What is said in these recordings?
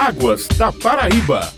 Águas da Paraíba.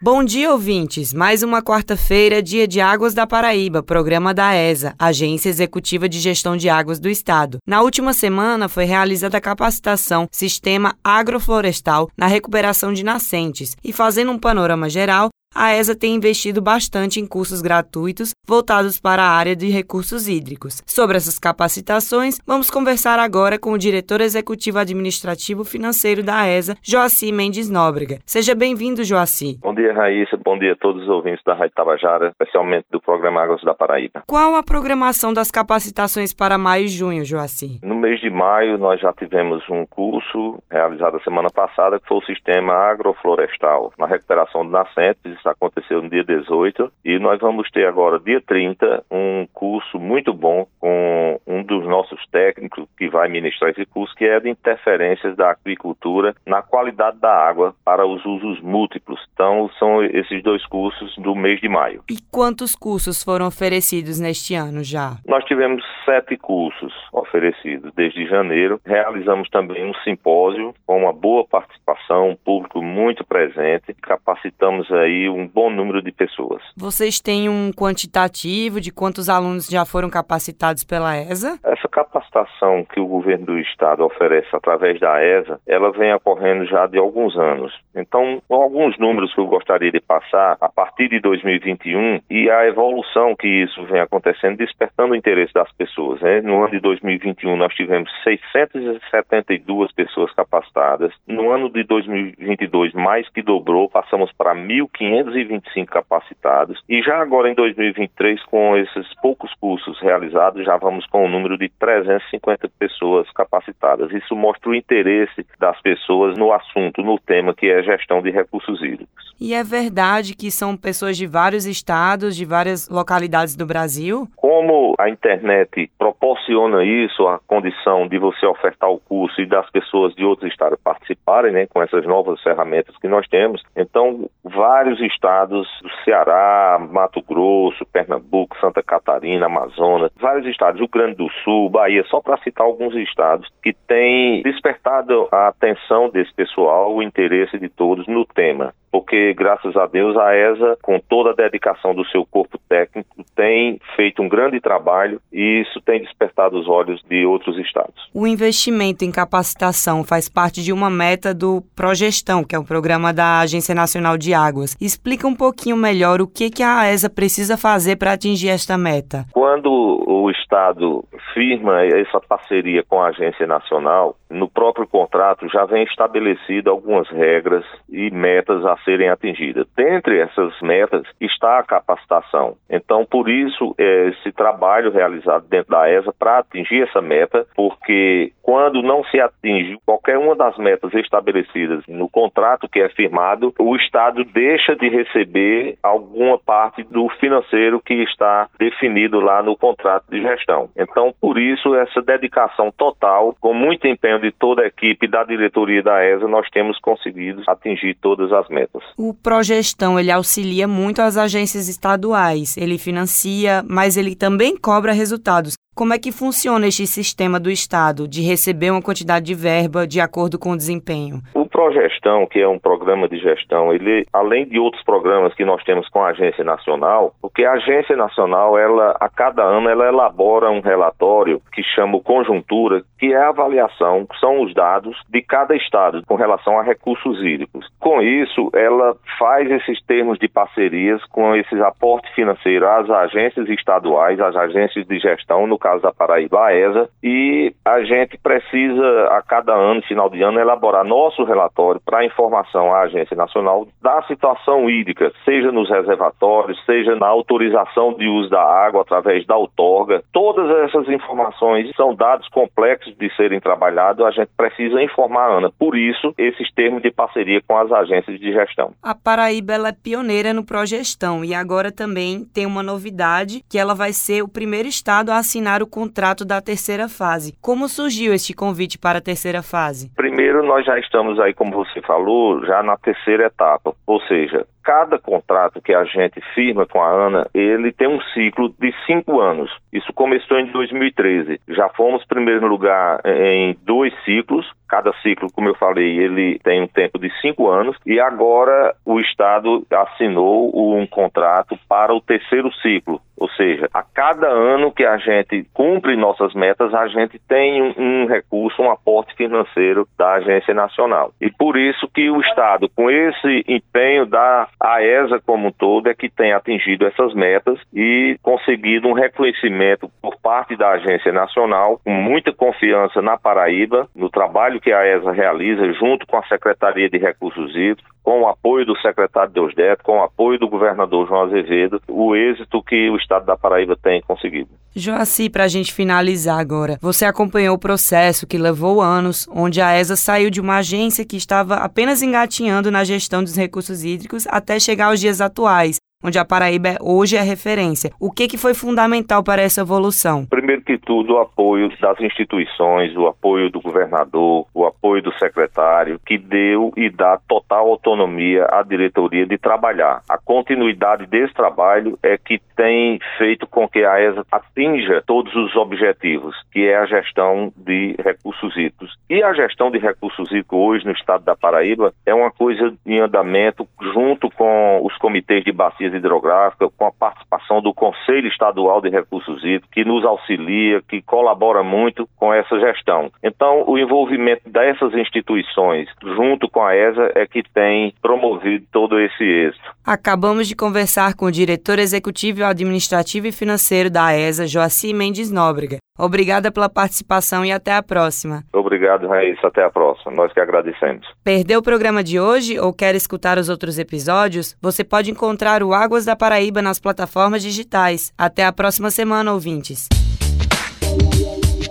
Bom dia, ouvintes. Mais uma quarta-feira, dia de Águas da Paraíba, programa da ESA, Agência Executiva de Gestão de Águas do Estado. Na última semana foi realizada a capacitação Sistema Agroflorestal na recuperação de nascentes e, fazendo um panorama geral, a ESA tem investido bastante em cursos gratuitos voltados para a área de recursos hídricos. Sobre essas capacitações, vamos conversar agora com o diretor executivo administrativo financeiro da ESA, Joaci Mendes Nóbrega. Seja bem-vindo, Joaci. Bom dia, Raíssa. Bom dia a todos os ouvintes da Rádio Tabajara, especialmente do programa Águas da Paraíba. Qual a programação das capacitações para maio e junho, Joaci? No mês de maio, nós já tivemos um curso realizado a semana passada, que foi o Sistema Agroflorestal, na recuperação de nascentes isso aconteceu no dia 18. E nós vamos ter agora, dia 30, um curso muito bom com um dos nossos técnicos que vai ministrar esse curso, que é de interferências da agricultura na qualidade da água para os usos múltiplos. Então, são esses dois cursos do mês de maio. E quantos cursos foram oferecidos neste ano já? Nós tivemos sete cursos oferecidos desde janeiro. Realizamos também um simpósio com uma boa participação, um público muito presente. Capacitamos aí um bom número de pessoas. Vocês têm um quantitativo de quantos alunos já foram capacitados pela ESA? Essa capacitação que o governo do estado oferece através da ESA, ela vem ocorrendo já de alguns anos. Então, alguns números que eu gostaria de passar a partir de 2021 e a evolução que isso vem acontecendo, despertando o interesse das pessoas. Né? No ano de 2021, nós tivemos 672 pessoas capacitadas. No ano de 2022, mais que dobrou, passamos para 1.500 525 capacitados e já agora em 2023, com esses poucos cursos realizados, já vamos com um número de 350 pessoas capacitadas. Isso mostra o interesse das pessoas no assunto, no tema que é gestão de recursos hídricos. E é verdade que são pessoas de vários estados, de várias localidades do Brasil? Como a internet proporciona isso, a condição de você ofertar o curso e das pessoas de outros estados participarem, né, com essas novas ferramentas que nós temos, então vários estados do Ceará, Mato Grosso, Pernambuco, Santa Catarina, Amazonas, vários estados, Rio Grande do Sul, Bahia, só para citar alguns estados que têm despertado a atenção desse pessoal, o interesse de todos no tema. Porque graças a Deus a ESA, com toda a dedicação do seu corpo técnico, tem feito um grande trabalho e isso tem despertado os olhos de outros estados. O investimento em capacitação faz parte de uma meta do Progestão, que é o programa da Agência Nacional de Águas. Explica um pouquinho melhor o que, que a ESA precisa fazer para atingir esta meta. Quando o Estado firma essa parceria com a Agência Nacional, no próprio contrato já vem estabelecido algumas regras e metas a serem atingidas. Dentre essas metas está a capacitação. Então, por isso, é, esse trabalho realizado dentro da ESA para atingir essa meta, porque quando não se atinge qualquer uma das metas estabelecidas no contrato que é firmado, o Estado deixa de receber alguma parte do financeiro que está definido lá no contrato de gestão. Então, por isso, essa dedicação total, com muito empenho de toda a equipe da diretoria da ESA, nós temos conseguido atingir todas as metas. O Progestão, ele auxilia muito as agências estaduais, ele financia, mas ele também cobra resultados. Como é que funciona este sistema do Estado de receber uma quantidade de verba de acordo com o desempenho? O Progestão, que é um programa de gestão, ele, além de outros programas que nós temos com a Agência Nacional, porque a Agência Nacional, ela, a cada ano, ela elabora um relatório que chama Conjuntura, que é a avaliação, que são os dados de cada estado com relação a recursos hídricos. Com isso, ela faz esses termos de parcerias com esses aportes financeiros às agências estaduais, às agências de gestão, no caso da Paraíba, a ESA, e a gente precisa, a cada ano, final de ano, elaborar nosso relatório para informação à Agência Nacional da situação hídrica, seja nos reservatórios, seja na autorização de uso da água através da outorga. Todas essas informações são dados complexos de serem trabalhados, a gente precisa informar a ANA. Por isso, esses termos de parceria com as agências de gestão. A Paraíba é pioneira no Progestão e agora também tem uma novidade que ela vai ser o primeiro estado a assinar o contrato da terceira fase. Como surgiu este convite para a terceira fase? Primeiro, nós já estamos aí como você falou, já na terceira etapa, ou seja, cada contrato que a gente firma com a ANA, ele tem um ciclo de cinco anos. Isso começou em 2013. Já fomos primeiro lugar em dois ciclos. Cada ciclo, como eu falei, ele tem um tempo de cinco anos. E agora o Estado assinou um contrato para o terceiro ciclo. Ou seja, a cada ano que a gente cumpre nossas metas, a gente tem um, um, recurso, um aporte financeiro da Agência Nacional. E por isso que o Estado, com esse empenho da AESA como um todo, é que tem atingido essas metas e conseguido um reconhecimento por parte da Agência Nacional, com muita confiança na Paraíba, no trabalho que a AESA realiza junto com a Secretaria de Recursos Hídricos, com o apoio do secretário Deusdete, com o apoio do governador João Azevedo, o êxito que o Estado da Paraíba tem conseguido. Joaci, para a gente finalizar agora, você acompanhou o processo que levou anos, onde a ESA saiu de uma agência que estava apenas engatinhando na gestão dos recursos hídricos até chegar aos dias atuais, onde a Paraíba hoje é referência. O que, que foi fundamental para essa evolução? Primeiro que tudo, o apoio das instituições, o apoio do governador, o apoio do secretário, que deu e dá total autonomia à diretoria de trabalhar. A continuidade desse trabalho é que tem feito com que a ESA atinja todos os objetivos, que é a gestão de recursos hídricos. E a gestão de recursos hídricos hoje no estado da Paraíba é uma coisa em andamento junto com os comitês de bacia hidrográfica, com a participação do Conselho Estadual de Recursos Hídricos, que nos auxilia, que colabora muito com essa gestão. Então, o envolvimento dessas instituições, junto com a ESA, é que tem promovido todo esse êxito. Acabamos de conversar com o diretor executivo administrativo e financeiro da ESA, Joaci Mendes Nóbrega. Obrigada pela participação e até a próxima. Obrigado, Raíssa. Até a próxima. Nós que agradecemos. Perdeu o programa de hoje ou quer escutar os outros episódios? Você pode encontrar o Águas da Paraíba nas plataformas digitais. Até a próxima semana, ouvintes.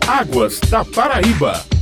Águas da Paraíba.